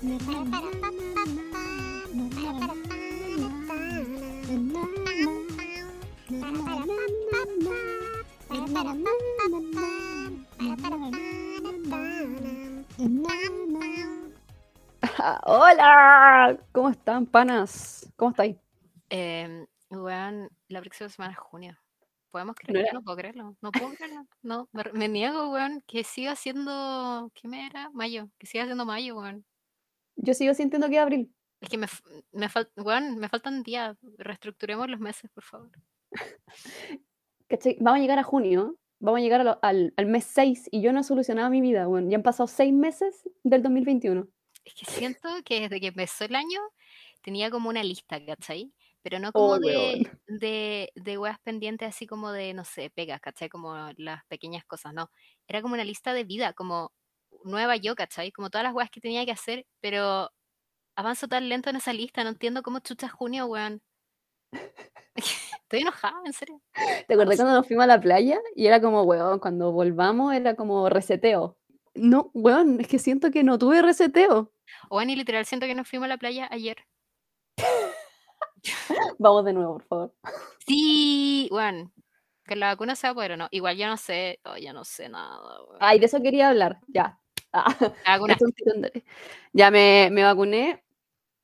Hola, ¿cómo están, panas? ¿Cómo estáis? Eh, weón, la próxima semana es junio. ¿Podemos creerlo? No puedo creerlo. No puedo creerlo. No, me, me niego, weón, que siga siendo. ¿Qué me era? Mayo. Que siga siendo mayo, weón. Yo sigo sintiendo que es abril. Es que me, me, fal- weón, me faltan días. Reestructuremos los meses, por favor. ¿cachai? Vamos a llegar a junio, vamos a llegar a lo- al, al mes 6 y yo no he solucionado mi vida, weón. Ya han pasado 6 meses del 2021. Es que siento que desde que empezó el año tenía como una lista, ¿cachai? Pero no Oh, como weón. de, de, de weas pendientes, así como de, no sé, pegas, ¿cachai? Como las pequeñas cosas, no. Era como una lista de vida, como nueva yo, ¿cachai? Como todas las weas que tenía que hacer, pero avanzo tan lento en esa lista, no entiendo cómo chucha junio, weón. Estoy enojada, en serio. ¿Te acuerdas cuando nos fuimos a la playa? Y era como, weón, cuando volvamos era como reseteo. No, weón, es que siento que no tuve reseteo. Weón, y literal siento que nos fuimos a la playa ayer. Vamos de nuevo, por favor. Sí, weón. Que la vacuna sea poder o no. Igual ya no sé, oh, ya no sé nada, weón. Ay, de eso quería hablar, ya. Ah, Ya me, me vacuné.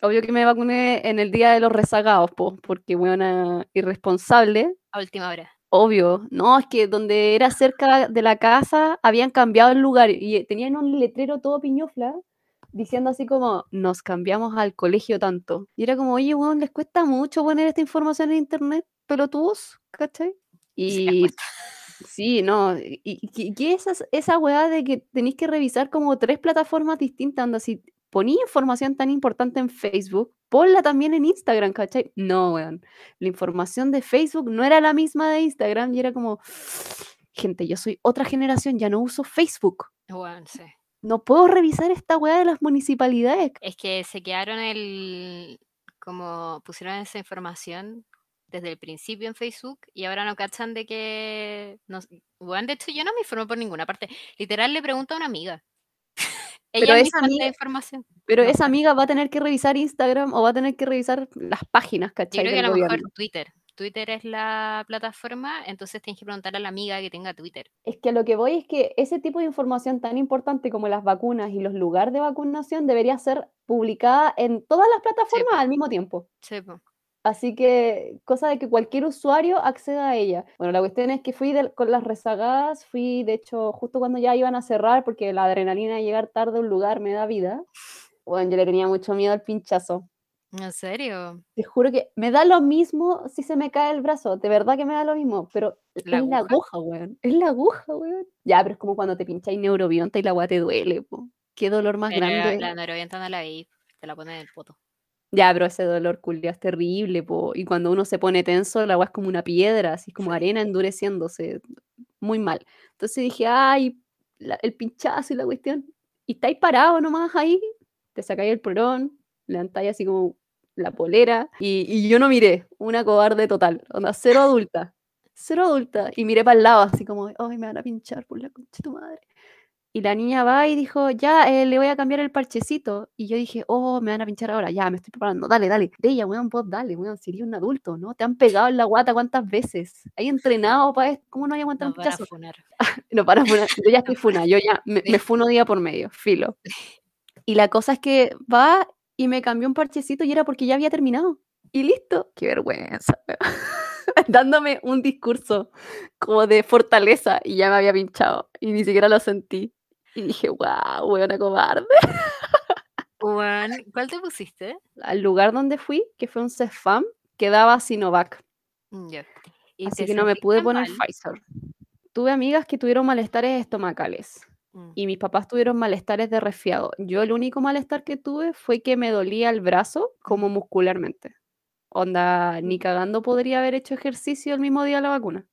Obvio que me vacuné en el día de los rezagados, po, porque, weón, irresponsable. a última hora. Obvio, no, es que donde era cerca de la casa habían cambiado el lugar y tenían un letrero todo piñofla diciendo así como, nos cambiamos al colegio tanto. Y era como, oye, weón, les cuesta mucho poner esta información en internet, pelotudos, ¿cachai? Y. sí, no, y, y ¿qué- qué es esa, esa weá de que tenéis que revisar como tres plataformas distintas, si poní información tan importante en Facebook, ponla también en Instagram, ¿cachai? No, weón la información de Facebook no era la misma de Instagram y era como, gente, yo soy otra generación, ya no uso Facebook. Weón, sí. No puedo revisar esta weá de las municipalidades. Es que se quedaron el. como pusieron esa información desde el principio en Facebook y ahora no cachan de que. No, weón, de hecho, yo no me informo por ninguna parte. Literal le pregunto a una amiga. Pero Ella me esa amiga- información. Pero No, esa amiga va a tener que revisar Instagram o va a tener que revisar las páginas, Yo ¿cachai? creo que a lo mejor. Twitter. Twitter es la plataforma, entonces tienes que preguntarle a la amiga que tenga Twitter. Es que a lo que voy es que ese tipo de información tan importante como las vacunas y los lugares de vacunación debería ser publicada en todas las plataformas al mismo tiempo. Sí. Así que, cosa de que cualquier usuario acceda a ella. Bueno, la cuestión es que fui con las rezagadas, fui de hecho justo cuando ya iban a cerrar, porque la adrenalina de llegar tarde a un lugar me da vida. Bueno, yo le tenía mucho miedo al pinchazo. ¿En serio? Te juro que me da lo mismo si se me cae el brazo, de verdad que me da lo mismo, pero ¿La es la aguja? weón. Es la aguja, weón. Ya, pero es como cuando te pincháis neurobionta y la weá te duele, po. Qué dolor más Pero grande. la neurovienta no la veis, te la ponen en el poto. Ya, pero ese dolor culiao es terrible, po. Y cuando uno se pone tenso, la weá es como una piedra, así como arena endureciéndose. Muy mal. Entonces dije, ay, la- el pinchazo y la cuestión. Y estáis parado nomás ahí, te sacáis el porón, levantáis así como la polera. Y, y yo no miré, una cobarde total. Onda, cero adulta. Cero adulta. Y miré para el lado, así como, ay, me van a pinchar por la concha de tu madre. Y la niña va y dijo, ya, eh, le voy a cambiar el parchecito. Y yo dije, oh, me van a pinchar ahora, ya, me estoy preparando, dale, dale. De ella, weón, vos dale, weón, si eres un adulto, ¿no? Te han pegado en la guata cuántas veces. Hay entrenado para esto, ¿cómo no hay aguantado Nos un pinchazo? funar. No, para funar. Yo ya estoy funa, yo ya me, me funo día por medio, filo. Y la cosa es que va y me cambió un parchecito y era porque ya había terminado. Y listo. Qué vergüenza. Dándome un discurso como de fortaleza y ya me había pinchado y ni siquiera lo sentí. Y dije, wow, weona cobarde. Weón, ¿cuál te pusiste? Al lugar donde fui, que fue un CEFAM, quedaba Sinovac. Mm, Ya. ¿Y Así que no me pude poner mal? Pfizer. Tuve amigas que tuvieron malestares estomacales. Mm. y mis papás tuvieron malestares de resfriado. Yo el único malestar que tuve fue que me dolía el brazo como muscularmente. Onda, ni cagando podría haber hecho ejercicio el mismo día de la vacuna.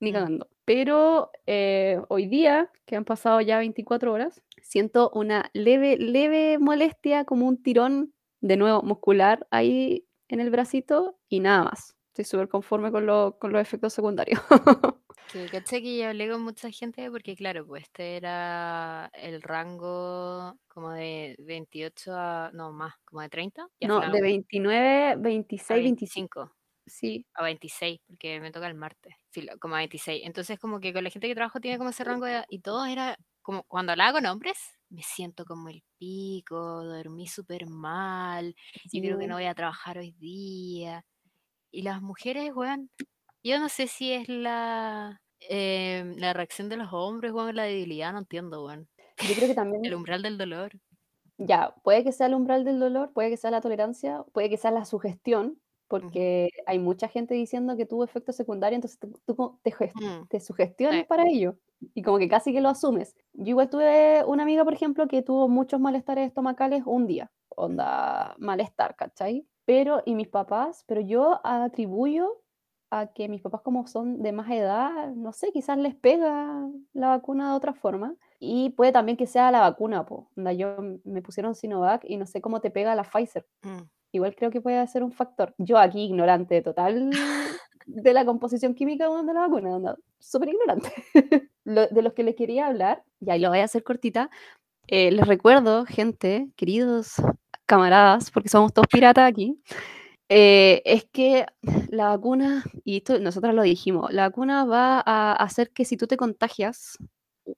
Ni Mm. cagando. Pero eh, hoy día, que han pasado ya 24 horas, siento una leve, leve molestia, como un tirón de nuevo muscular ahí en el bracito y nada más. Estoy súper conforme con, lo- con los efectos secundarios. Que caché que yo hablé con mucha gente porque, claro, pues este era el rango como de 28 a, no, más, como de 30, y al No, de 29, a 26, 25. 25, Sí, a 26, porque me toca el martes, como a 26. Entonces, como que con la gente que trabajo tiene como ese rango de edad, y todo era como, cuando hablaba con hombres, me siento como el pico, dormí súper mal, sí, yo creo que no voy a trabajar hoy día. Y las mujeres, weón, yo no sé si es la, em, la reacción de los hombres, weón, la debilidad, no entiendo, weón. Yo creo que también El umbral del dolor. Ya, puede que sea el umbral del dolor, puede que sea la tolerancia, puede que sea la sugestión, Porque hay mucha gente diciendo que tuvo efectos secundarios, entonces tú te Mm, te sí. para ello, y como que casi que lo asumes. Yo igual tuve una amiga, por ejemplo, que tuvo muchos malestares estomacales un día, onda malestar, ¿cachai? Pero y mis papás pero yo atribuyo a que mis papás, como son de más edad, no sé, quizás les pega la vacuna de otra forma, y puede también que sea la vacuna, po. Onda, yo m- me pusieron Sinovac y no sé cómo te pega la Pfizer. Mm. Igual creo que puede ser un factor. Yo aquí ignorante total de la composición química, de la vacuna, onda, súper ignorante. Lo de los que les quería hablar, y ahí lo voy a hacer cortita, eh, les recuerdo, gente, queridos camaradas, porque somos todos piratas aquí, eh, es que la vacuna, y esto nosotros lo dijimos, la vacuna va a hacer que si tú te contagias,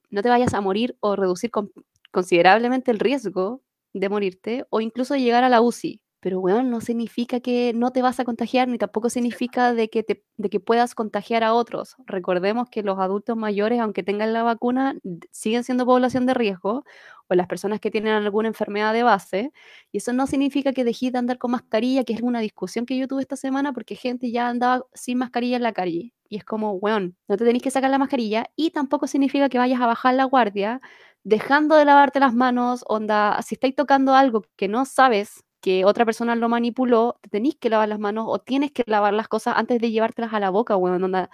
no te vayas a morir o reducir con- considerablemente el riesgo de morirte o incluso llegar a la UCI. Pero, weón, no significa que no te vas a contagiar, ni tampoco significa de que, te, de que puedas contagiar a otros. Recordemos que los adultos mayores, aunque tengan la vacuna, siguen siendo población de riesgo, o las personas que tienen alguna enfermedad de base, y eso no significa que dejes de andar con mascarilla, que es una discusión que yo tuve esta semana porque gente ya andaba sin mascarilla en la calle. Y es como, weón, no te tenés que sacar la mascarilla y tampoco significa que vayas a bajar la guardia dejando de lavarte las manos, onda, si estáis tocando algo que no sabes que otra persona lo manipuló, te tenéis que lavar las manos o tienes que lavar las cosas antes de llevártelas a la boca, weón, onda.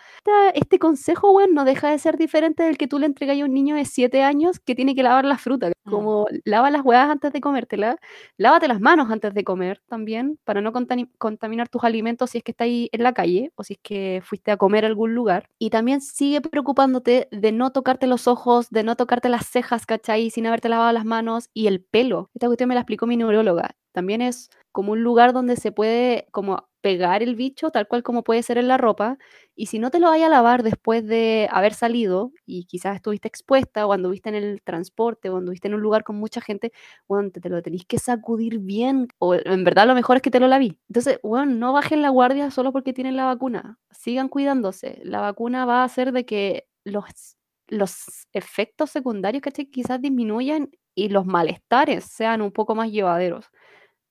Este consejo, weón, no deja de ser diferente del que tú le entregas a un niño de 7 años que tiene que lavar la fruta. Mm. Como lava las huevas antes de comértela, lávate las manos antes de comer también, para no contaminar tus alimentos si es que estáis en la calle o si es que fuiste a comer a algún lugar. Y también sigue preocupándote de no tocarte los ojos, de no tocarte las cejas, ¿cachai? Sin haberte lavado las manos y el pelo. Esta cuestión me la explicó mi neuróloga. También es como un lugar donde se puede como pegar el bicho, tal cual como puede ser en la ropa, y si no te lo vayas a lavar después de haber salido y quizás estuviste expuesta o anduviste en el transporte o anduviste en un lugar con mucha gente, bueno, te, te lo tenéis que sacudir bien, o en verdad lo mejor es que te lo laví. Entonces, bueno, no bajen la guardia solo porque tienen la vacuna, sigan cuidándose. La vacuna va a hacer de que los, los efectos secundarios, ¿cachai? Quizás disminuyan y los malestares sean un poco más llevaderos.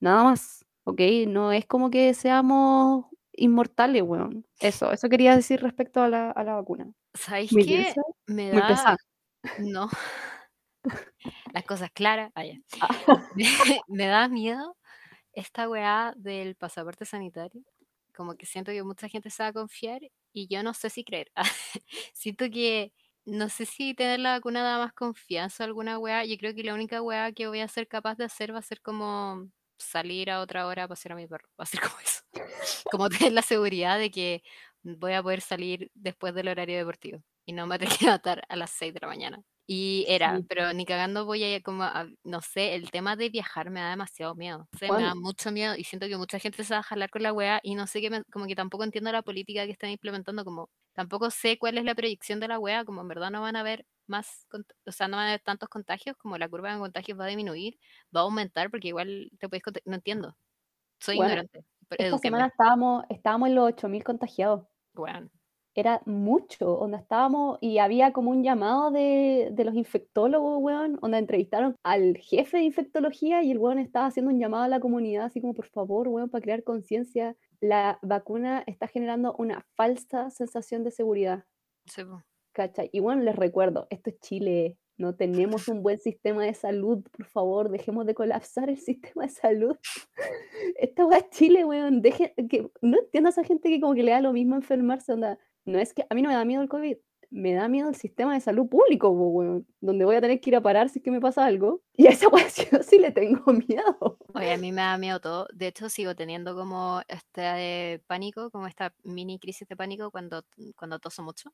Nada más, ¿ok? No es como que seamos inmortales, weón. Eso, eso quería decir respecto a la, a la vacuna. ¿Sabéis Muy qué? Me muy da, pesada. no, las cosas claras. Ah. Ah, Me da miedo esta weá del pasaporte sanitario. Como que siento que mucha gente se va a confiar y yo no sé si creer. Siento que no sé si tener la vacuna da más confianza a alguna weá. Yo creo que la única weá que voy a ser capaz de hacer va a ser como salir a otra hora a pasear a mi perro. Va a ser como eso. Como tener la seguridad de que voy a poder salir después del horario deportivo y no me tengo que levantar a las 6 de la mañana. Y era, sí, pero ni cagando voy a ir como a, no sé, el tema de viajar me da demasiado miedo. O sea, me da mucho miedo y siento que mucha gente se va a jalar con la weá y no sé qué, como que tampoco entiendo la política que están implementando, como tampoco sé cuál es la proyección de la weá, como en verdad no van a haber más, o sea, no van a haber tantos contagios, como la curva de contagios va a disminuir, va a aumentar porque igual te puedes, no entiendo, soy bueno, ignorante, esta semana estábamos, estábamos en los 8.000 contagiados. weón. Era mucho, donde estábamos y había como un llamado de, de los infectólogos, weón, donde entrevistaron al jefe de infectología y el weón estaba haciendo un llamado a la comunidad, así como, por favor, weón, para crear conciencia, la vacuna está generando una falsa sensación de seguridad, Sí. ¿cachai? Y bueno, les recuerdo, esto es Chile, no tenemos un buen sistema de salud, por favor, dejemos de colapsar el sistema de salud. Esta weá es Chile, weón. Deje, que, no entiendo a esa gente que como que le da lo mismo enfermarse, onda. No es que a mí no me da miedo el COVID. Me da miedo el sistema de salud público, weón, donde voy a tener que ir a parar si es que me pasa algo. Y a esa weá sí, le tengo miedo. Oye, a mí me da miedo todo. De hecho, sigo teniendo como este pánico, como esta mini crisis de pánico cuando, cuando toso mucho.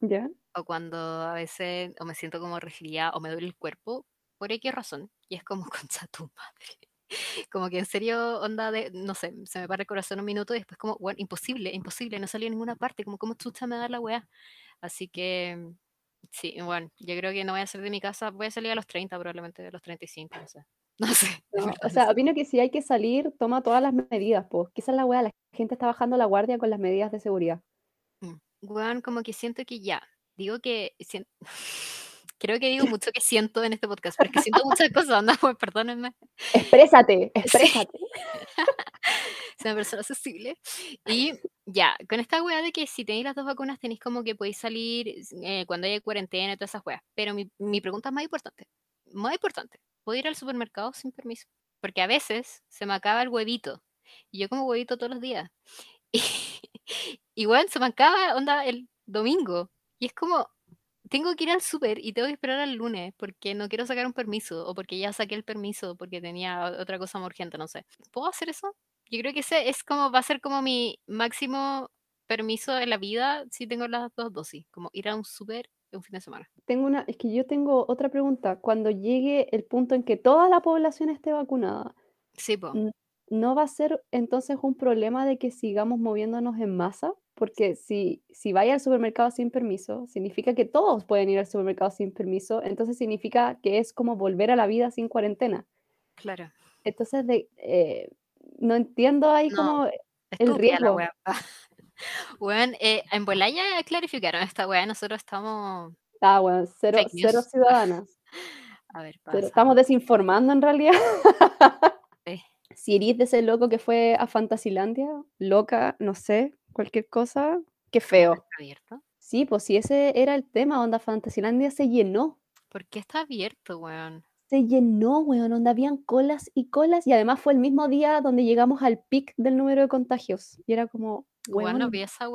¿Ya? O cuando a veces o me siento como resfriada o me duele el cuerpo, por qué razón. Y es como, concha tu madre. Como que en serio, onda de, no sé, se me para el corazón un minuto y después como, bueno, imposible, imposible, no salió a ninguna parte, como, ¿cómo chucha me da la weá? Así que, sí, bueno, yo creo que no voy a salir de mi casa, voy a salir a los 30 probablemente, a los 35, no sé. No sé. No, o sea, opino que si hay que salir, toma todas las medidas, pues. Quizás la weá, la gente está bajando la guardia con las medidas de seguridad. Mm. Weón, como que siento que ya, digo que, sien- creo que digo mucho que siento en este podcast, pero es que siento muchas cosas, no, Weón, perdónenme. Exprésate, Sí. exprésate. Soy una persona sensible. Y ya, con esta weá de que si tenéis las dos vacunas tenéis como que podéis salir eh, cuando haya cuarentena y todas esas weas. Pero mi, mi pregunta es más importante. Más importante. ¿Puedo ir al supermercado sin permiso? Porque a veces se me acaba el huevito. Y yo como huevito todos los días. Y, y bueno, se me acaba onda el domingo. Y es como, tengo que ir al súper y tengo que esperar al lunes porque no quiero sacar un permiso o porque ya saqué el permiso porque tenía otra cosa más urgente, no sé. ¿Puedo hacer eso? Yo creo que ese es como, va a ser como mi máximo permiso en la vida si tengo las dos dosis, como ir a un súper un fin de semana. Tengo una, es que yo tengo otra pregunta. Cuando llegue el punto en que toda la población esté vacunada, Sí, po. ¿No va a ser entonces un problema de que sigamos moviéndonos en masa? Porque si, si vaya al supermercado sin permiso, significa que todos pueden ir al supermercado sin permiso, entonces significa que es como volver a la vida sin cuarentena. Claro. Entonces, de, eh, no entiendo ahí No, como el la riesgo. wea. Bueno, eh, en Bolaya clarificaron esta wea, nosotros estamos Ah, bueno, cero, cero ciudadanas. A ver, pasa. Estamos desinformando en realidad. Sí. Si eres de ese loco que fue a Fantasilandia, loca, no sé, cualquier cosa, qué ¿Está feo. abierto? Sí, pues si ese era el tema, onda Fantasilandia se llenó. ¿Por qué está abierto, weón? Se llenó, weón, onda habían colas y colas y además fue el mismo día donde llegamos al pic del número de contagios. Y era como, Weón, no weón, vi esa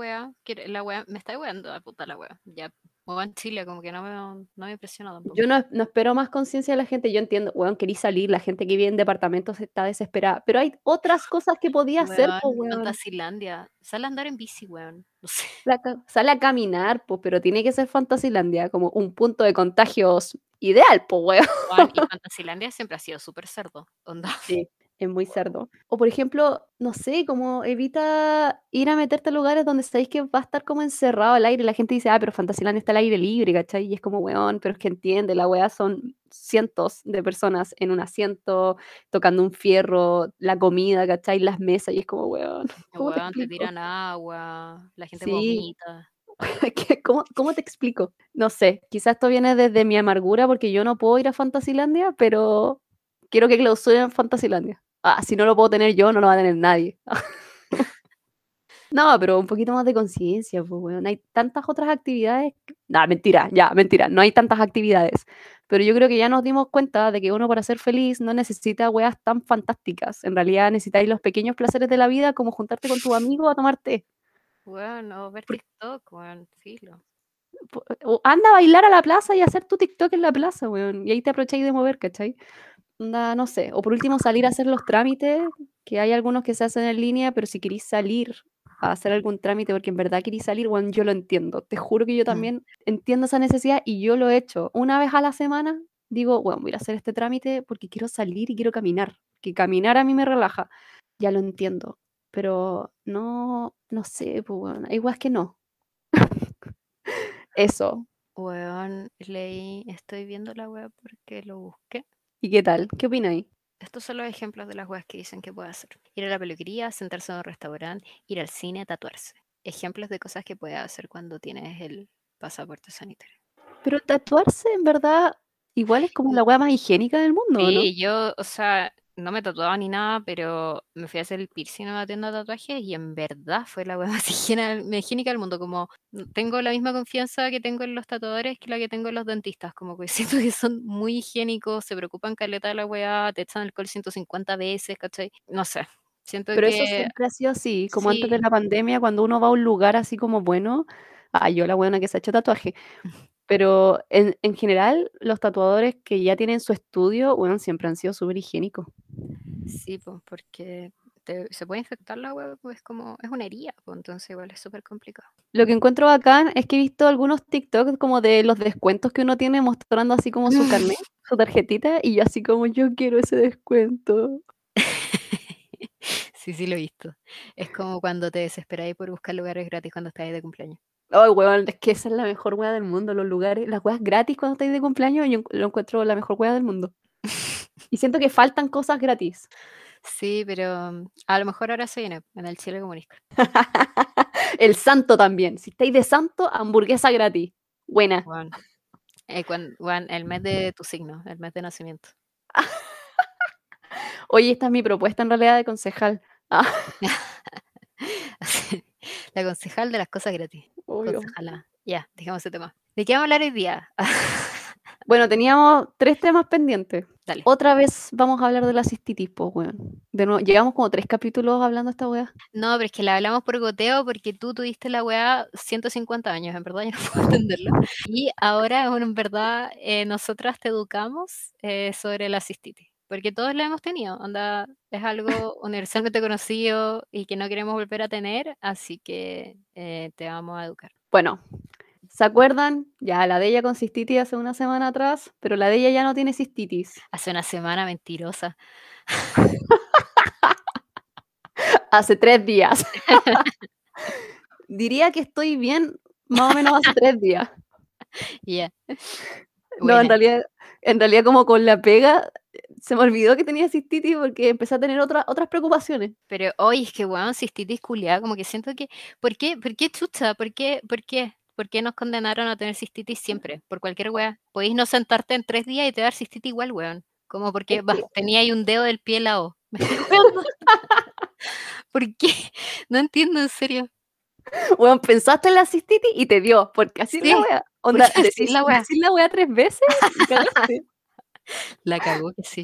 que La me está weando a puta la wea. Ya, weón, Chile, como que no me, no me impresiona tampoco. yo no, no espero más conciencia de la gente. Yo entiendo, weón, querí salir, la gente que vive en departamentos está desesperada. Pero hay otras cosas que podía hacer, Weón, pues, weón. Fantasilandia. Sale a andar en bici, weón. No sé. Sale a caminar, pues, pero tiene que ser Fantasilandia, como un punto de contagios ideal, pues, weón. Weón, y Fantasilandia siempre ha sido súper cerdo. Onda. Sí, es muy cerdo. O por ejemplo, no sé, como evita ir a meterte a lugares donde sabéis que va a estar como encerrado al aire. La gente dice, ah, pero Fantasyland está al aire libre, ¿cachai? Y es como, weón, pero es que entiende, la weá son cientos de personas en un asiento, tocando un fierro, la comida, ¿cachai? Las mesas, y es como, weón, ¿cómo te Weón, te explico? tiran agua, la gente Sí, vomita. ¿qué- ¿cómo, cómo te explico? No sé, quizás esto viene desde mi amargura porque yo no puedo ir a Fantasylandia, pero quiero que clausuren Fantasylandia. Ah, si no lo puedo tener yo, no lo va a tener nadie. No, pero un poquito más de conciencia, pues, weón. Hay tantas otras actividades. que- Nah, mentira, ya, mentira. No hay tantas actividades. Pero yo creo que ya nos dimos cuenta de que uno para ser feliz no necesita weas tan fantásticas. En realidad necesitáis los pequeños placeres de la vida, como juntarte con tu amigo a tomar té. Weón, o ver TikTok, weón, filo. anda a bailar a la plaza y hacer tu TikTok en la plaza, weón. Y ahí te aprovecháis de mover, ¿cachai? No sé. O por último, salir a hacer los trámites, que hay algunos que se hacen en línea, pero si queréis salir a hacer algún trámite porque en verdad queréis salir, bueno, yo lo entiendo. Te juro que yo también entiendo esa necesidad y yo lo he hecho. Una vez a la semana digo, bueno, voy a hacer este trámite porque quiero salir y quiero caminar. Que caminar a mí me relaja. Ya lo entiendo. Pero no, no sé, pues bueno, hay weas que no. Eso. Weón, leí, estoy viendo la web porque lo busqué. ¿Y qué tal? ¿Qué opináis? Estos son los ejemplos de las weas que dicen que puede hacer. Ir a la peluquería, sentarse en un restaurante, ir al cine, tatuarse. Ejemplos de cosas que puedes hacer cuando tienes el pasaporte sanitario. Pero tatuarse, en verdad, igual es como la wea más higiénica del mundo, ¿no? Sí, yo, o sea, no me tatuaba ni nada, pero me fui a hacer el piercing en una tienda de tatuajes y en verdad fue la wea más higiénica del mundo. Como tengo la misma confianza que tengo en los tatuadores que la que tengo en los dentistas. Como que siento que son muy higiénicos, se preocupan caleta de la weá, te echan alcohol 150 veces, ¿cachai? No sé. Siento Pero eso siempre ha sido así, como antes de la pandemia, cuando uno va a un lugar así como bueno, Ah, yo la buena que se ha hecho tatuaje. Pero en, en general, los tatuadores que ya tienen su estudio, bueno, siempre han sido súper higiénicos. Sí, pues, porque te- se puede infectar la web, pues es como, es una herida, pues entonces igual es súper complicado. Lo que encuentro bacán es que he visto algunos TikToks como de los descuentos que uno tiene mostrando así como su carnet, su tarjetita, y yo así como yo quiero ese descuento. Sí, sí lo he visto. Es como cuando te desesperáis por buscar lugares gratis cuando estás de cumpleaños. Ay, weón, es que esa es la mejor wea del mundo, los lugares, las weas gratis cuando estáis de cumpleaños, yo lo encuentro la mejor wea del mundo. Y siento que faltan cosas gratis. Sí, pero a lo mejor ahora se viene en el Chile comunista. El santo también. Si estáis de santo, hamburguesa gratis. Buena. Juan, eh, el mes de tu signo, el mes de nacimiento. Oye, esta es mi propuesta en realidad de concejal. La concejal de las cosas gratis. Obvio. Concejala. Ya, dejemos ese tema. ¿De qué vamos a hablar hoy día? Bueno, teníamos tres temas pendientes. Dale. Otra vez vamos a hablar de la cistitis, pues, weón. De nuevo, llevamos como tres capítulos hablando de esta wea. No, pero es que la hablamos por goteo porque tú tuviste la weá 150 años, en verdad yo no puedo entenderlo. Y ahora, bueno, en verdad, eh, nosotras te educamos eh, sobre la cistitis, porque todos la hemos tenido, onda, es algo universalmente conocido y que no queremos volver a tener, así que eh, te vamos a educar. Bueno, ¿se acuerdan? Ya la de ella con cistitis hace una semana atrás, pero la de ella ya no tiene cistitis. Hace una semana mentirosa. Hace tres días. Diría que estoy bien más o menos hace tres días. Ya. No, en realidad, en realidad como con la pega, se me olvidó que tenía cistitis porque empecé a tener otras otras preocupaciones. Pero hoy es que, weón, cistitis culiada, como que siento que. ¿Por qué? ¿Por qué chucha? ¿Por qué? ¿Por qué? ¿Por qué nos condenaron a tener cistitis siempre? Por cualquier weá. Podéis no sentarte en tres días y te dar cistitis igual, weón. Como porque tenía ahí un dedo del pie helado. ¿Me? ¿Por qué? No entiendo, en serio. Bueno, pensaste en la cistitis y te dio, porque así es la Sí, wea. Onda, decís la wea. decís la wea tres veces y cagaste. La cagó que sí.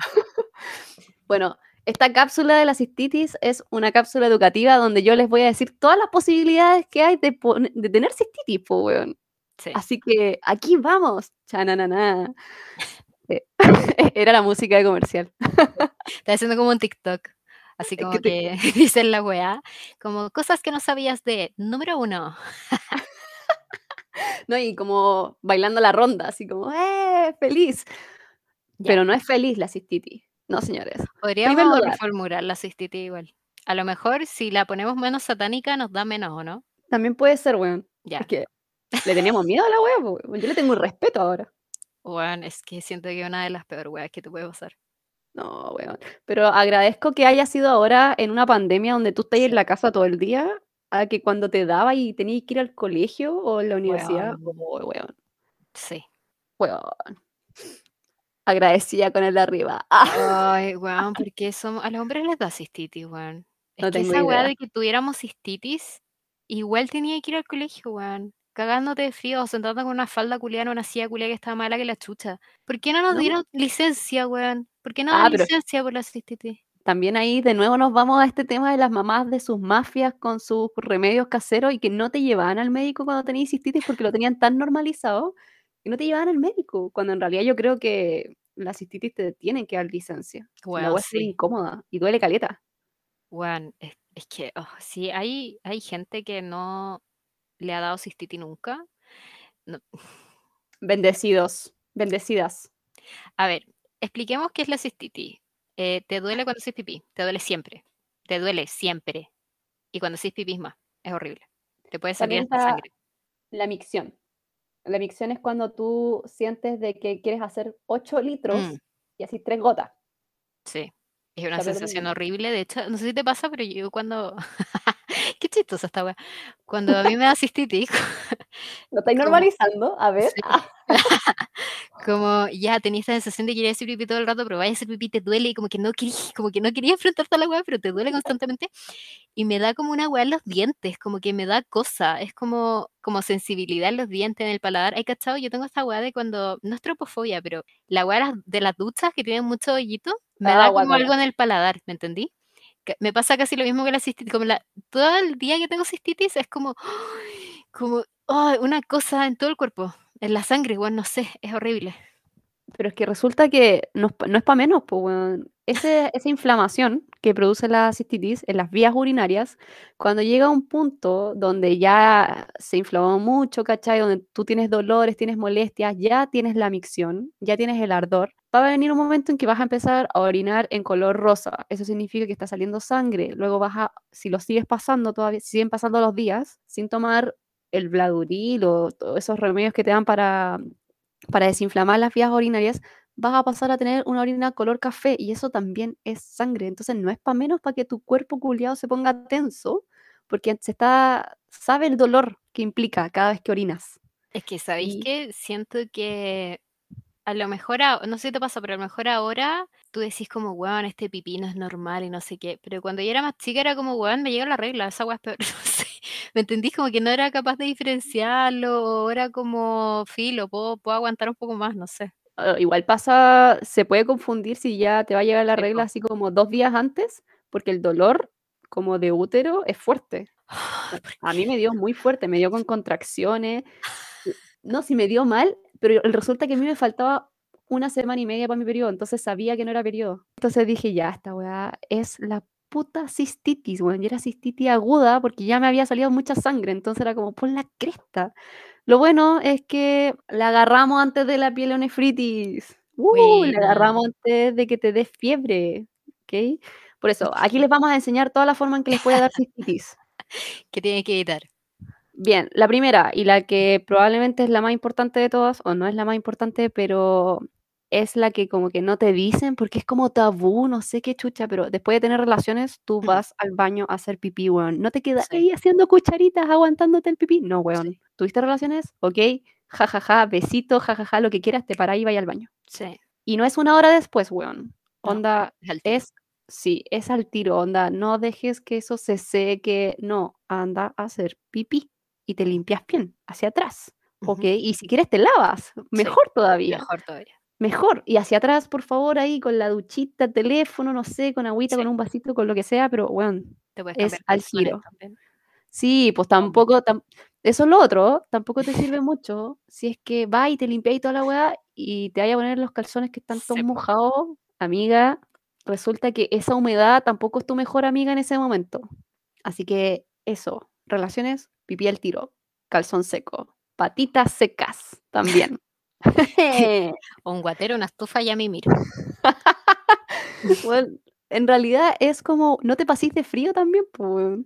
Bueno, esta cápsula de la cistitis es una cápsula educativa donde yo les voy a decir todas las posibilidades que hay de, de tener cistitis, po, weón. sí. Así que aquí vamos. Chananana. Eh, Era la música de comercial. Está haciendo como un TikTok. Así Es como que que, dicen la weá. Como cosas que no sabías de. Número uno. ¿no? Y como bailando la ronda, así como, ¡eh! ¡Feliz! Pero no es feliz la cistitis. No, señores. Podríamos reformular la cistitis igual. A lo mejor si la ponemos menos satánica nos da menos, ¿o no? También puede ser, weón. Ya. Es que le teníamos miedo a la wea, weón. Yo le tengo un respeto ahora. Bueno, es que siento que es una de las peores weas que te puede pasar. No, weón. Pero agradezco que haya sido ahora en una pandemia donde tú estás en la casa todo el día, a que cuando te daba y tenías que ir al colegio o a la universidad, Weón. oh, weón, Sí. weón. Agradecida con el de arriba. Ah, Ay, weón, porque somos, a los hombres les da cistitis, weón. Es No que esa idea. de que tuviéramos cistitis, igual tenía que ir al colegio, weón. Cagándote de frío o sentándote con una falda culiada una silla culiada que estaba mala que la chucha. ¿Por qué no nos No. dieron licencia, weón? ¿Por qué no Ah, pero- licencia por la cistitis? También ahí de nuevo nos vamos a este tema de las mamás de sus mafias con sus remedios caseros y que no te llevaban al médico cuando tenías cistitis porque lo tenían tan normalizado que no te llevaban al médico, cuando en realidad yo creo que la cistitis te tienen que dar licencia. La Weón, wea es sí. incómoda y duele caleta. Weón, es, es que oh, sí, hay, hay gente que no le ha dado cistitis nunca. No. Bendecidos, bendecidas. A ver, expliquemos qué es la cistitis. Eh, te duele cuando haces pipí, te duele siempre. Te duele siempre. Y cuando haces pipí es más, es horrible. Te puede salir hasta sangre. la micción. La micción es cuando tú sientes de que quieres hacer 8 litros Mm. y así 3 gotas. Sí, es una Está sensación horrible. De hecho, no sé si te pasa, pero yo cuando... Chistosa esta wea. Cuando a mí me da cistitis, ¿Lo estáis normalizando? A ver. Sí. ah, como ya tenías esta sensación de querer hacer pipí todo el rato, pero vaya a hacer pipí te duele y como que no querías, como que no querías enfrentarte a la weá, pero te duele constantemente. Y me da como una weá en los dientes, como que me da cosa, es como, como sensibilidad en los dientes, en el paladar. ¿Hay cachado? Yo tengo esta weá de cuando, no es tropofobia, pero la weá de las- duchas que tienen mucho hoyito, me Ah, da como algo en el paladar, ¿me entendí? Me pasa casi lo mismo que la cistitis, como la, todo el día que tengo cistitis es como, como Ay, una cosa en todo el cuerpo, en la sangre, weón, no sé, es horrible. Pero es que resulta que no es para menos, weón. Ese esa inflamación que produce la cistitis en las vías urinarias, cuando llega a un punto donde ya se inflamó mucho, ¿cachai? Donde tú tienes dolores, tienes molestias, ya tienes la micción, ya tienes el ardor, va a venir un momento en que vas a empezar a orinar en color rosa. Eso significa que está saliendo sangre. Luego vas a si lo sigues pasando todavía si siguen pasando los días sin tomar el Bladuril o todos esos remedios que te dan para para desinflamar las vías urinarias, vas a pasar a tener una orina color café y eso también es sangre. Entonces no es para menos para que tu cuerpo culiado se ponga tenso, porque se está sabe el dolor que implica cada vez que orinas. Es que, ¿sabéis Y qué? Siento que a lo mejor a no sé si te pasa, pero a lo mejor ahora tú decís como: "Weón, este pipí no es normal y no sé qué", pero cuando yo era más chica era como: "Weón, me llega la regla, esa weá es peor", no sé, ¿me entendís? Como que no era capaz de diferenciarlo, o era como: "Filo, puedo puedo aguantar un poco más", no sé. Ah, igual pasa se puede confundir si ya te va a llegar la regla así como 2 días antes, porque el dolor como de útero es fuerte. Ay, A ¿por a mí me dio muy fuerte, me dio con contracciones. No, sí me dio mal, pero resulta que a mí me faltaba una semana y media para mi periodo, entonces sabía que no era periodo. Entonces dije: "Ya, esta weá es la puta cistitis, weón", y era cistitis aguda porque ya me había salido mucha sangre, entonces era como: "Por la cresta". Lo bueno es que la agarramos antes de la pielonefritis. ¡Uh! La agarramos antes de que te dé fiebre, ¿okey? Por eso, aquí les vamos a enseñar toda la forma en que les puede dar cistitis. ¿Qué tiene que evitar? Bien, la primera, y la que probablemente es la más importante de todas, o no es la más importante, pero es la que como que no te dicen, porque es como tabú, no sé qué chucha, pero después de tener relaciones, tú vas al baño a hacer pipí, weón. No te quedas Sí, ahí haciendo cucharitas, aguantándote el pipí. No, sí, weón. ¿Tuviste relaciones? Okey, ja, ja, ja, besito, ja, ja, ja, lo que quieras, te parás y vas al baño. sí. Y no es una hora después, weón. No, Onda, tiro. es sí, es al tiro, onda, no dejes que eso se seque, no, anda a hacer pipí y te limpias bien, hacia atrás. ¿okey? Y si quieres te lavas, Sí, mejor todavía, mejor todavía. mejor. Y hacia atrás, por favor, ahí con la duchita, teléfono, no sé, con agüita, Sí, con un vasito, con lo que sea, pero weón, te es al también. Sí, pues tampoco tam eso es lo otro, tampoco te sirve mucho si es que vas y te limpias y toda la weá, y te vayas a poner los calzones que están todos Sí, mojados, amiga, resulta que esa humedad tampoco es tu mejor amiga en ese momento. Así que eso, relaciones, pipí al tiro, calzón seco, patitas secas también. Un guatero, una estufa y a mimir. Weón, en realidad es como, no te pasís de frío también, pues.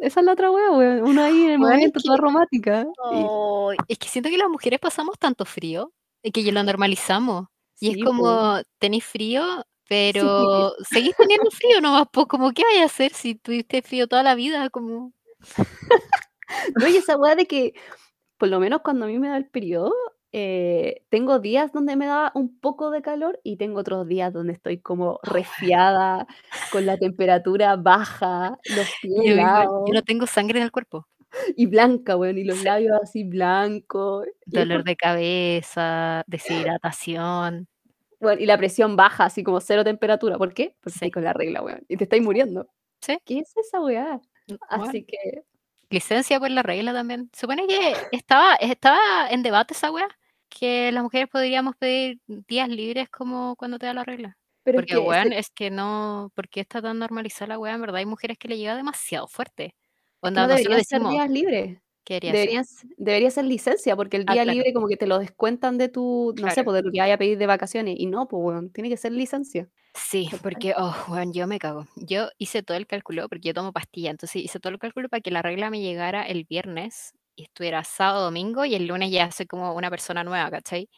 Esa es la otra weá, weón. Uno ahí en el Bueno, es momento que toda romántica y es que siento que las mujeres pasamos tanto frío, y que ya lo normalizamos. Y es pues. como, tenés frío, pero seguís teniendo frío nomás, pues, como, ¿qué vaya a hacer si tuviste frío toda la vida? Como No, y esa weá de que, por lo menos cuando a mí me da el periodo, eh, tengo días donde me da un poco de calor y tengo otros días donde estoy como Oh, resfriada, con la temperatura baja, los pies yo yo no tengo sangre en el cuerpo. y blanca, weón, y los labios así blancos. Dolor de cabeza, deshidratación. bueno, y la presión baja, así como cero temperatura. ¿Por qué? Porque Sí, con la regla, weón, y te estáis muriendo. sí, ¿Qué es esa weá? Bueno. Así que Licencia por la regla también. Supone que estaba estaba en debate esa weá, que las mujeres podríamos pedir días libres como cuando te da la regla. pero Porque, que weón, es que no ¿por qué está tan normalizada la weá? En verdad hay mujeres que le llega demasiado fuerte. Onda, no deberían ser días libres. "¿Qué debería ser?". Deberían s debería ser licencia, porque el Ah, día claro, libre como que te lo descuentan de tu, no sé, claro. pues, de lo que vaya a pedir de vacaciones, y no, pues, weón, tiene que ser licencia, Sí, porque, oh, weón, yo me cago. Yo hice todo el cálculo, porque yo tomo pastilla, entonces hice todo el cálculo para que la regla me llegara el viernes y estuviera sábado, domingo, y el lunes ya soy como una persona nueva, ¿cachai?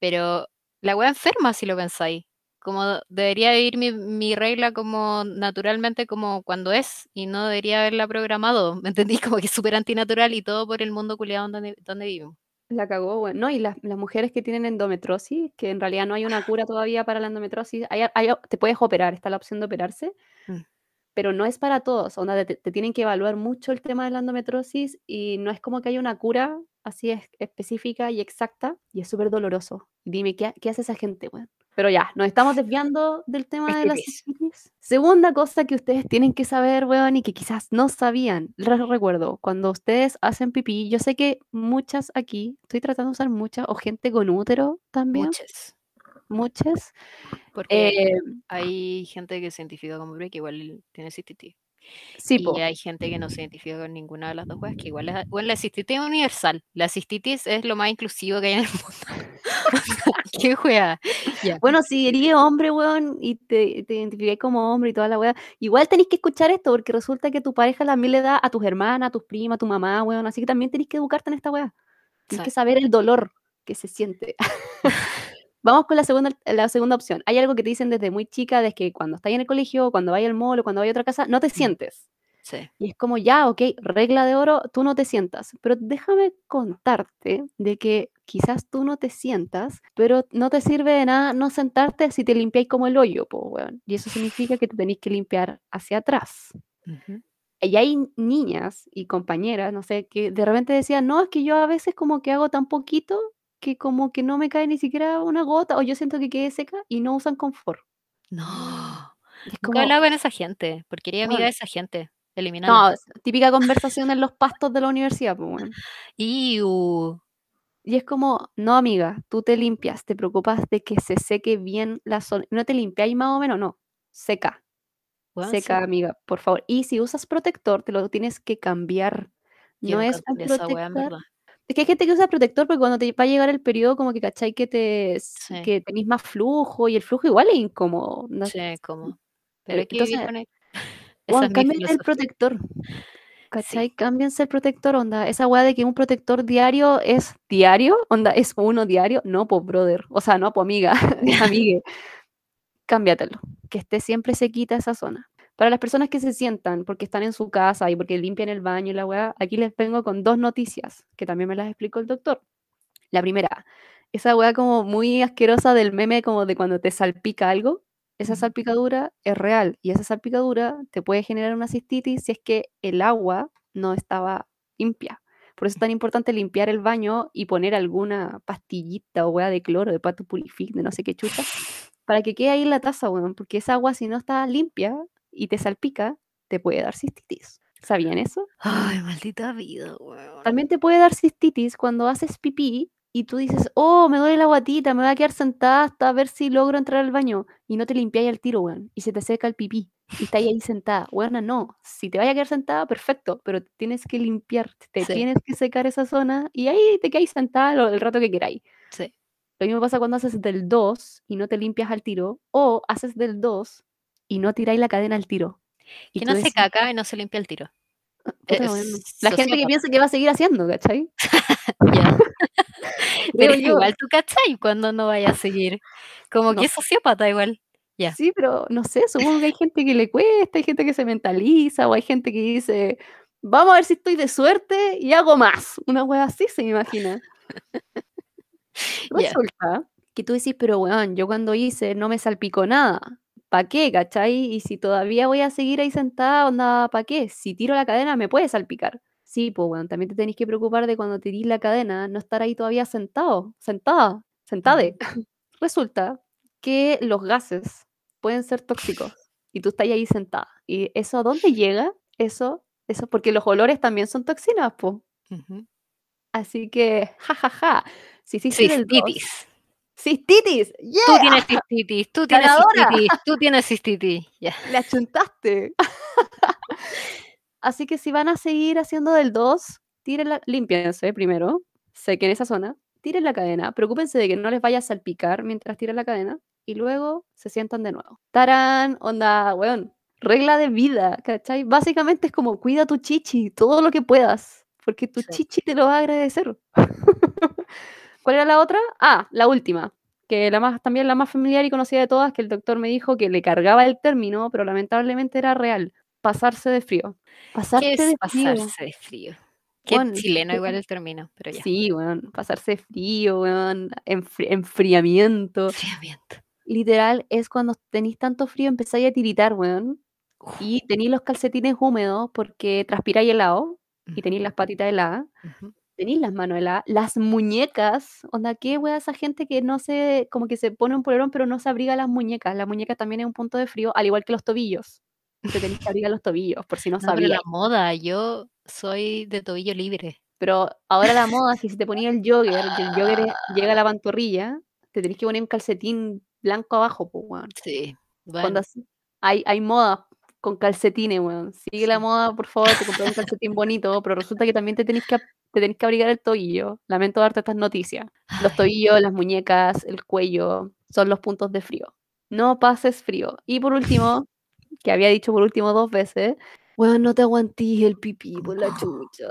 Pero la wea enferma, si lo pensáis. Como debería vivir mi mi regla como naturalmente como cuando es, y no debería haberla programado, ¿me entendí? Como que es súper antinatural y todo por el mundo culiado donde donde vivimos. La cagó, weón. No, y las las mujeres que tienen endometriosis, que en realidad no hay una cura todavía para la endometriosis, hay hay te puedes operar, está la opción de operarse, Mm, pero no es para todos, onda, te te tienen que evaluar mucho el tema de la endometriosis, y no es como que haya una cura así es específica y exacta, y es súper doloroso. Dime, ¿qué qué hace esa gente, weón? Pero ya, nos estamos desviando del tema de la Cistitis. cistitis. Segunda cosa que ustedes tienen que saber, weón, y que quizás no sabían. Les recuerdo, cuando ustedes hacen pipí, yo sé que muchas aquí, estoy tratando de usar muchas, o gente con útero también, Muchas. muchas. Porque Eh, hay gente que se identifica como que igual tiene cistitis. Sí, Y po. hay gente que no se identifica con ninguna de las dos weas, que igual es, bueno, la cistitis es universal. La cistitis es lo más inclusivo que hay en el mundo. Qué wea. Ya. Bueno, si eres hombre, weón, y te, te identificáis como hombre y toda la weá, igual tenéis que escuchar esto, porque resulta que tu pareja también le da a tus hermanas, a tus primas, a tu mamá, weón, así que también tenéis que educarte en esta weá. Tienes Sí. que saber el dolor que se siente. Vamos con la segunda, la segunda opción. Hay algo que te dicen desde muy chica, desde que cuando estás en el colegio, cuando vayas al mall, o cuando vayas a otra casa, no te sientes. Sí. Y es como, ya, ok, regla de oro, tú no te sientas. Pero déjame contarte de que quizás tú no te sientas, pero no te sirve de nada no sentarte si te limpiáis como el hoyo, po, weón. Y eso significa que te tenéis que limpiar hacia atrás. Ujú. Y hay niñas y compañeras, no sé, que de repente decían, no, es que yo a veces como que hago tan poquito que como que no me cae ni siquiera una gota, o yo siento que quedé seca y no usan confort. No. Es Nunca como, con esa gente, porque eres amiga de esa gente. Eliminala. no, es típica conversación en los pastos de la universidad, pues, weón. Iu. Y es como, no, amiga, tú te limpias, te preocupas de que se seque bien la zona. No te limpiáis más o menos, no. Seca, seca, sí. amiga, por favor. Y si usas protector, te lo tienes que cambiar. Yo No es un entendí esa wea, protector. Es que hay gente que usa protector porque cuando te va a llegar el periodo, como que cachai que te Sí. que tenéis más flujo y el flujo igual es incómodo. no- Sí, como. Pero hay que Entonces, con el protector. Sí. ¿Cachai? Cámbiense el protector, onda. Esa weá de que un protector diario es diario, onda, es uno diario. No, pues, brother. O sea, no, pues, amiga, amigue. Cámbiatelo. Que esté siempre sequita esa zona. Para las personas que se sientan porque están en su casa y porque limpian el baño y la weá, aquí les vengo con dos noticias que también me las explicó el doctor. La primera, esa weá como muy asquerosa del meme como de cuando te salpica algo. Esa salpicadura es real y esa salpicadura te puede generar una cistitis si es que el agua no estaba limpia. Por eso es tan importante limpiar el baño y poner alguna pastillita o weá de cloro, de pato purific, de no sé qué chucha, para que quede ahí en la taza, weón, porque esa agua si no está limpia y te salpica, te puede dar cistitis. ¿Sabían eso? Ay, maldita vida, weón. También te puede dar cistitis cuando haces pipí y tú dices, oh, me duele la guatita, me voy a quedar sentada hasta ver si logro entrar al baño. Y no te limpiáis al tiro, weón. Y se te seca el pipí. Y estás ahí sentada. Weona, no. Si te vaya a quedar sentada, perfecto. Pero tienes que limpiar, te Sí. tienes que secar esa zona. Y ahí te quedáis sentada lo- el rato que queráis. Sí. Lo mismo pasa cuando haces del 2 y no te limpias al tiro. O haces del 2 y no tiráis la cadena al tiro. Y Que no se decís, caca y no se limpia el tiro. puta, weón. La gente que piensa que va a seguir haciendo, ¿cachai? Pero yo. igual tú cachai cuando no vaya a seguir. Como No que es sociópata igual. Ya. Sí, pero no sé, supongo que hay gente que le cuesta, hay gente que se mentaliza, o hay gente que dice, vamos a ver si estoy de suerte y hago más. Una wea así se me imagina. Resulta que tú dices, pero weón, yo cuando hice no me salpicó nada. ¿Para qué, cachai? Y si todavía voy a seguir ahí sentada, onda, ¿para qué? Si tiro la cadena me puede salpicar. Sí, pues weón, también te tenés que preocupar de cuando tirís la cadena, no estar ahí todavía sentado, sentada, sentade. Resulta que los gases pueden ser tóxicos y tú estás ahí sentada. ¿Y eso a dónde llega? Eso, eso, porque los olores también son toxinas, pues. Así que, jajaja, si hiciste del 2, Cistitis. cistitis, Tú yeah, tienes cistitis, tú tienes Ganadora. cistitis, tú tienes cistitis. Ya. le achuntaste. Así que si van a seguir haciendo del 2, tírenla, límpiense primero, sequen esa zona, tiren la cadena, preocúpense de que no les vaya a salpicar mientras tiren la cadena y luego se sientan de nuevo. Tarán, onda, weón, regla de vida, ¿cachai? Básicamente es como cuida tu chichi todo lo que puedas, porque tu Sí. chichi te lo va a agradecer. ¿Cuál era la otra? Ah, la última, que la más, también la más familiar y conocida de todas, que el doctor me dijo que le cargaba el término, pero lamentablemente era real, pasarse de frío. ¿Qué Pasarte es de frío. pasarse de frío? Qué Weón, chileno ¿qué- igual el término, pero ya. Sí, weón, pasarse de frío, weón, enfri- enfriamiento. Enfriamiento. Literal, es cuando tenéis tanto frío empezáis a tiritar, weón, y tenéis los calcetines húmedos porque transpiráis helado y tenéis las patitas heladas. ujú. Tenís las manos heladas, las muñecas, onda, qué wea esa gente que no se como que se pone un polerón, pero no se abriga las muñecas. La muñeca también es un punto de frío, al igual que los tobillos. Te tenés que abrigar los tobillos, por si no No, pero la moda, yo soy de tobillo libre. Pero ahora la moda si te ponías el jogger y el jogger llega a la pantorrilla, te tenés que poner un calcetín blanco abajo, pues, weón. Sí, Cuando bueno, así hay hay moda con calcetines, weón. Sigue la moda, por favor, te compras un calcetín bonito, pero resulta que también te tenés que te tenés que abrigar el tobillo. Lamento darte estas noticias. Los Ay, tobillos, las muñecas, el cuello, son los puntos de frío. No pases frío. Y por último, que había dicho por último 2 veces, weón, no te aguantís el pipí por la chucha,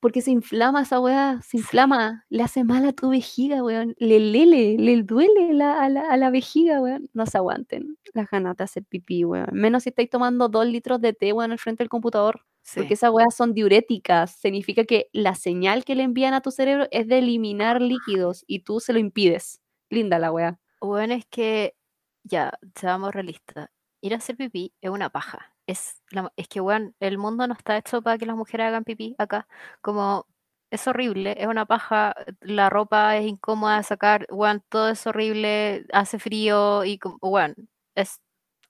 porque se inflama esa weá, se inflama, le hace mal a tu vejiga, weón, le lele, le duele la a la a la vejiga, weón. No se aguanten las ganas de hacer pipí, weón. Menos si estáis tomando 2 litros de té, weón, al frente del computador, porque Sí. esas weas son diuréticas. Significa que la señal que le envían a tu cerebro es de eliminar líquidos y tú se lo impides. Linda la wea. Bueno, es que, ya, seamos realistas. Ir a hacer pipí es una paja. Es, la, es que, weón, el mundo no está hecho para que las mujeres hagan pipí acá. Como, es horrible, es una paja, la ropa es incómoda de sacar, weón, todo es horrible, hace frío y, weón, es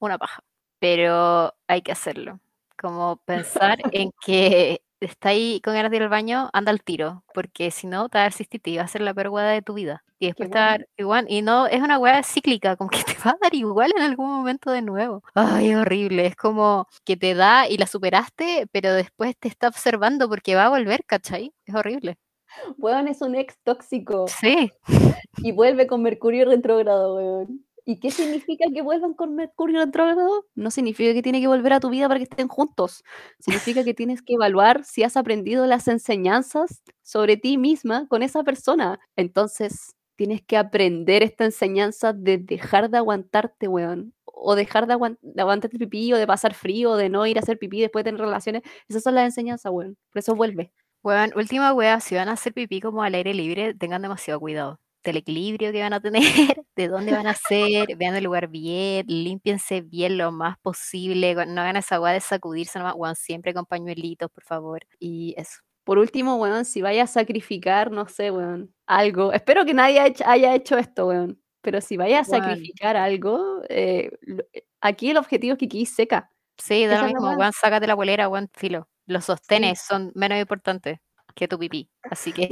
una paja. Pero hay que hacerlo. Como pensar en que está ahí con ganas de ir al baño, anda al tiro, porque si no, te va a dar cistitis, va a ser la peor hueá de tu vida. Y después te va a dar igual, y no, es una hueá cíclica, como que te va a dar igual en algún momento de nuevo. Ay, es horrible, es como que te da y la superaste, pero después te está observando porque va a volver, ¿cachai? Es horrible. Weón, es un ex tóxico Sí, y vuelve con Mercurio retrógrado, weón. ¿Y qué significa que vuelvan con Mercurio retrógrado? No significa que tiene que volver a tu vida para que estén juntos. Significa que tienes que evaluar si has aprendido las enseñanzas sobre ti misma con esa persona. Entonces, tienes que aprender esta enseñanza de dejar de aguantarte, weón. O dejar de, aguan- de aguantarte pipí, o de pasar frío, o de no ir a hacer pipí después de tener relaciones. Esas son las enseñanzas, weón. Por eso vuelve. Weón, última wea, si van a hacer pipí como al aire libre, tengan demasiado cuidado. Del equilibrio que van a tener, de dónde van a hacer, vean el lugar bien, límpiense bien lo más posible, weón, no hagan esa wea de sacudirse nomás, weón, siempre con pañuelitos, por favor. Y eso. Por último, weón, si vaya a sacrificar, no sé, weón, algo. Espero que nadie haya hecho, esto, weón. Pero si vaya a Weón, sacrificar algo, eh, eh, aquí el objetivo es que quedes seca. sí, da lo mismo, weá. weón, sácate la polera, weón, filo. Los Sí. sostenes son menos importantes que tu pipí, así que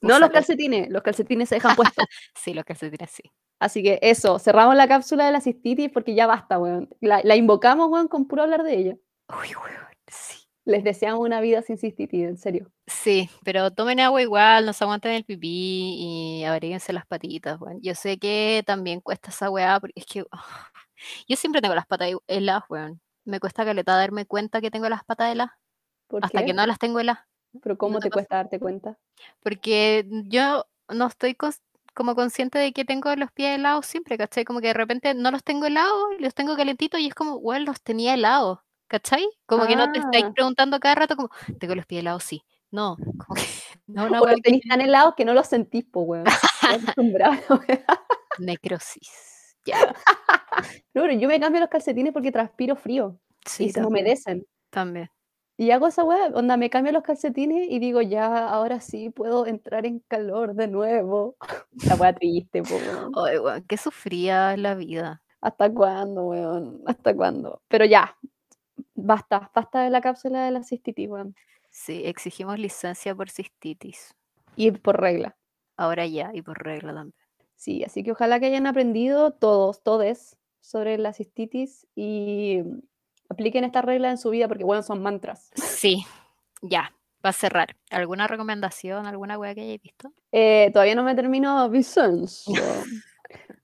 No los calcetines, los calcetines se dejan puestos. Sí, los calcetines sí. Así que eso, cerramos la cápsula de la cistitis porque ya basta, weón. La, la invocamos, weón, con puro hablar de ella. Uy, weón, sí. Les deseamos una vida sin cistitis, en serio. Sí, pero tomen agua igual, no se aguanten el pipí y abríguense las patitas, weón. Yo sé que también cuesta esa weá, porque es que ah, yo siempre tengo las patas hel- heladas, weón. Me cuesta caleta darme cuenta que tengo las patas heladas, ¿Por hasta que qué? no las tengo heladas. Pero ¿No ¿cómo te te pasa? cuesta darte cuenta? Porque yo no estoy cons- como consciente de que tengo los pies helados siempre, ¿cachai? Como que de repente no los tengo helados, los tengo calentitos y es como, weón, los tenía helados, ¿cachai? Como que no te estáis Ah, preguntando cada rato como, ¿tengo los pies helados? Sí. No, como que no una o weá los tenéis tan helados que no los sentís, po, weón. Necrosis. Ya. No, pero yo me cambio los calcetines porque transpiro frío y Sí, se me también, humedecen. también. Y hago esa weá, onda, me cambio los calcetines y digo: "Ya, ahora sí puedo entrar en calor de nuevo". La weá triste, po, weón. Ay, weón, qué sufría la vida. ¿Hasta cuándo, weón? ¿Hasta cuándo? Pero ya, basta, basta de la cápsula de la cistitis, weón. Sí, exigimos licencia por cistitis. Y por regla. Ahora ya, y por regla también. Sí, así que ojalá que hayan aprendido todos, todes, sobre la cistitis y apliquen esta regla en su vida porque, bueno, son mantras. Sí, ya, va a cerrar. ¿Alguna recomendación, alguna weá que hayáis visto? Eh, todavía no me termino Vicenzo.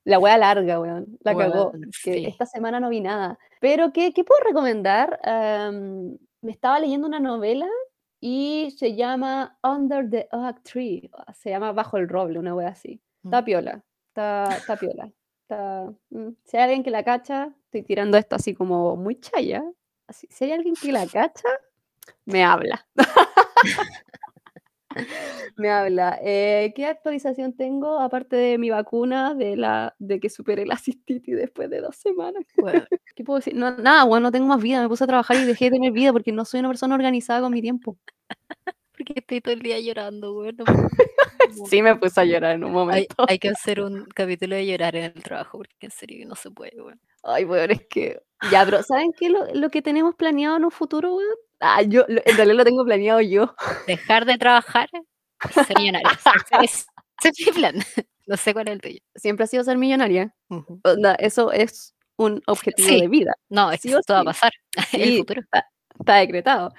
La wea larga, weón. La cagó. Que sí. esta semana no vi nada. Pero, ¿qué, qué puedo recomendar? Am, me estaba leyendo una novela y se llama Under the Oak Tree. Se llama Bajo el Roble, una wea así. Mm. Está piola. Está, está piola. Está, mm, Si hay alguien que la cacha, estoy tirando esto así como muy chaya. Así, si hay alguien que la cacha, me habla. Me habla. Eh, ¿qué actualización tengo? Aparte de mi vacuna, de la de que superé la cistitis después de 2 semanas. ¿Qué puedo decir? No, nada, weón, no tengo más vida. Me puse a trabajar y dejé de tener vida porque no soy una persona organizada con mi tiempo. ¿por porque estoy todo el día llorando, weón. No puedo. Sí me puse a llorar en un Hay, momento. hay que hacer un capítulo de llorar en el trabajo, porque en serio no se puede, weón. Ay, weón, es que... Ya, pero ¿saben qué? Lo, lo que tenemos planeado en un futuro, weón. Ah, yo, lo- en realidad lo tengo planeado yo. Dejar de trabajar y ser millonarios. Ese es, ese es mi plan. No sé cuál es el tuyo. Siempre ha sido ser millonaria. Ujú. Onda, eso es un objetivo Sí. de vida. No, es Sí que va a pasar en el futuro. Está, está decretado.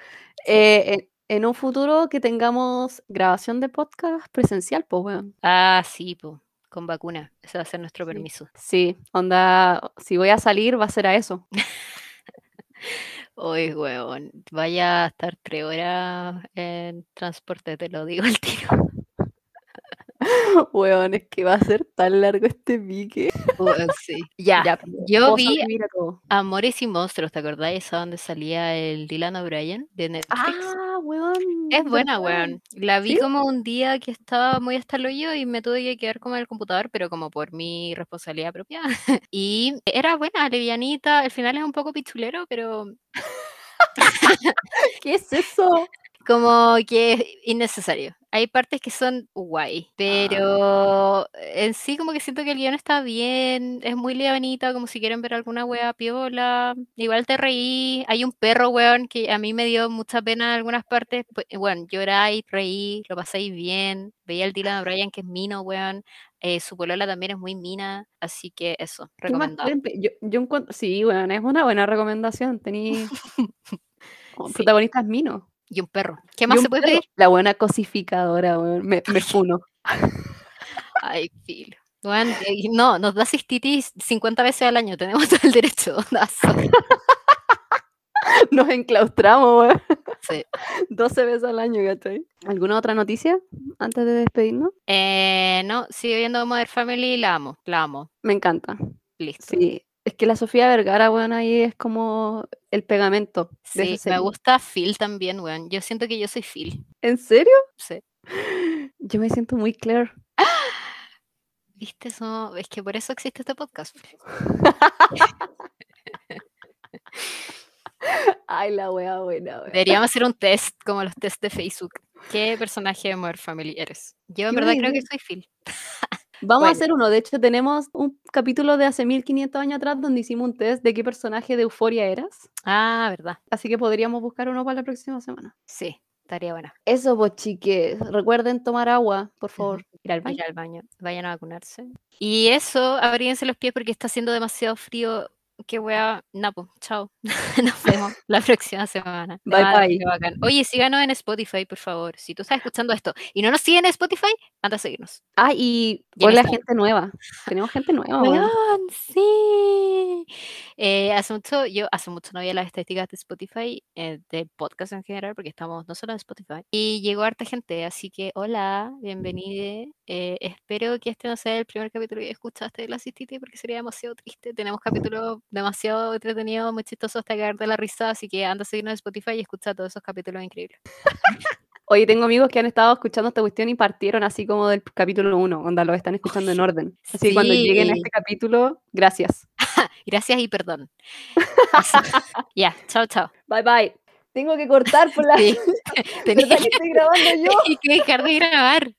Eh, en, en un futuro que tengamos grabación de podcast presencial, pues, weón. Ah, sí, po, con vacuna. Ese va a ser nuestro Sí. permiso. Sí, onda, si voy a salir va a ser a eso. Uy, weón, vaya a estar tres horas en transporte, te lo digo al tiro. Weón, es que va a ser tan largo este pique. Weón, sí. Ya, Ya, yo vi a. Amores y Monstruos, ¿te acordáis? Esa donde salía el Dylan O'Brien de Netflix. Ah, weón. Es buena, weón. La vi ¿Sí? como un día que estaba muy hasta el hoyo y me tuve que quedar como en el computador, pero como por mi responsabilidad propia. Y era buena, livianita. El final es un poco pichulero, pero ¿Qué es eso? como que es innecesario. Hay partes que son guay, Ah. pero en sí como que siento que el guion está bien, es muy livianita, como si quieren ver alguna wea piola. Igual te reí. Hay un perro, weón, que a mí me dio mucha pena en algunas partes. Pues, Bueno, lloráis, reí, lo pasáis bien. Veía el Dylan O'Brien, que es mino, weón. Eh, su polola también es muy mina, así que eso, ¿Qué más recomendado. Yo, yo encuentro, sí, weón, es una buena recomendación. Tení como Sí. protagonistas minos. Y un perro. ¿Qué más se puede perro. pedir? La buena cosificadora, weón. Me, me funo. Ay, filo. Eh, no, nos da cistitis 50 veces al año, tenemos todo el derecho. Nos enclaustramos, weón. Sí. 12 veces al año, ¿cachai? ¿Alguna otra noticia antes de despedirnos? Eh, no, sigue viendo Modern Family y la amo, la amo. Me encanta. Listo. Sí. Es que la Sofía Vergara, weón, ahí es como el pegamento Sí, me gusta Phil también, weón. Yo siento que yo soy Phil. ¿En serio? Sí. Yo me siento muy Claire. ¿Viste eso? Es que por eso existe este podcast. Ay, la wea buena, weón. Deberíamos hacer un test, como los test de Facebook. ¿Qué personaje de Modern Family eres? Yo en verdad creo que soy Phil. Vamos Bueno. a hacer uno. De hecho, tenemos un capítulo de hace 1500 años atrás donde hicimos un test de qué personaje de Euforia eras. Ah, verdad. Así que podríamos buscar uno para la próxima semana. Sí, estaría buena. Eso, pues, chiques. Recuerden tomar agua, por favor. Ir al baño. Ir al baño. Vayan a vacunarse. Y eso, abríguense los pies porque está haciendo demasiado frío. Qué wea. Napo, chao. Nos vemos la próxima semana. Bye, Ah, bye. bacán. Oye, síganos en Spotify, por favor. Si tú estás escuchando esto y no nos siguen en Spotify, anda a seguirnos. Ah, y hola, Instagram. gente nueva. Tenemos gente nueva, weón. Sí. Eh, hace mucho, yo hace mucho no veía las estadísticas de Spotify, eh, de podcast en general, porque estamos no solo en Spotify. Y llegó harta gente, así que hola, bienvenida. Eh, espero que este no sea el primer capítulo que escuchaste de la cistitis, porque sería demasiado triste. Tenemos capítulos demasiado entretenidos, muy chistosos hasta caer de la risa, así que anda a seguirnos en Spotify y escucha todos esos capítulos increíbles. Oye, tengo amigos que han estado escuchando esta cuestión y partieron así como del capítulo 1. Onda, lo están escuchando en orden. Así que cuando lleguen a este capítulo, gracias. Gracias y perdón. Ya, chao, chao. Bye, bye. Tengo que cortar por la... Sí. Tenía ¿Verdad que estoy grabando yo? hay que dejar de grabar.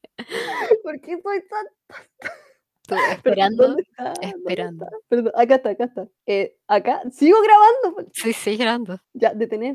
¿Por qué soy tan Pero, esperando, ¿Dónde está? ¿Dónde esperando. está? Perdón, acá está, acá está. Eh, acá, sigo grabando. Sí, sí, grabando. Ya, detener.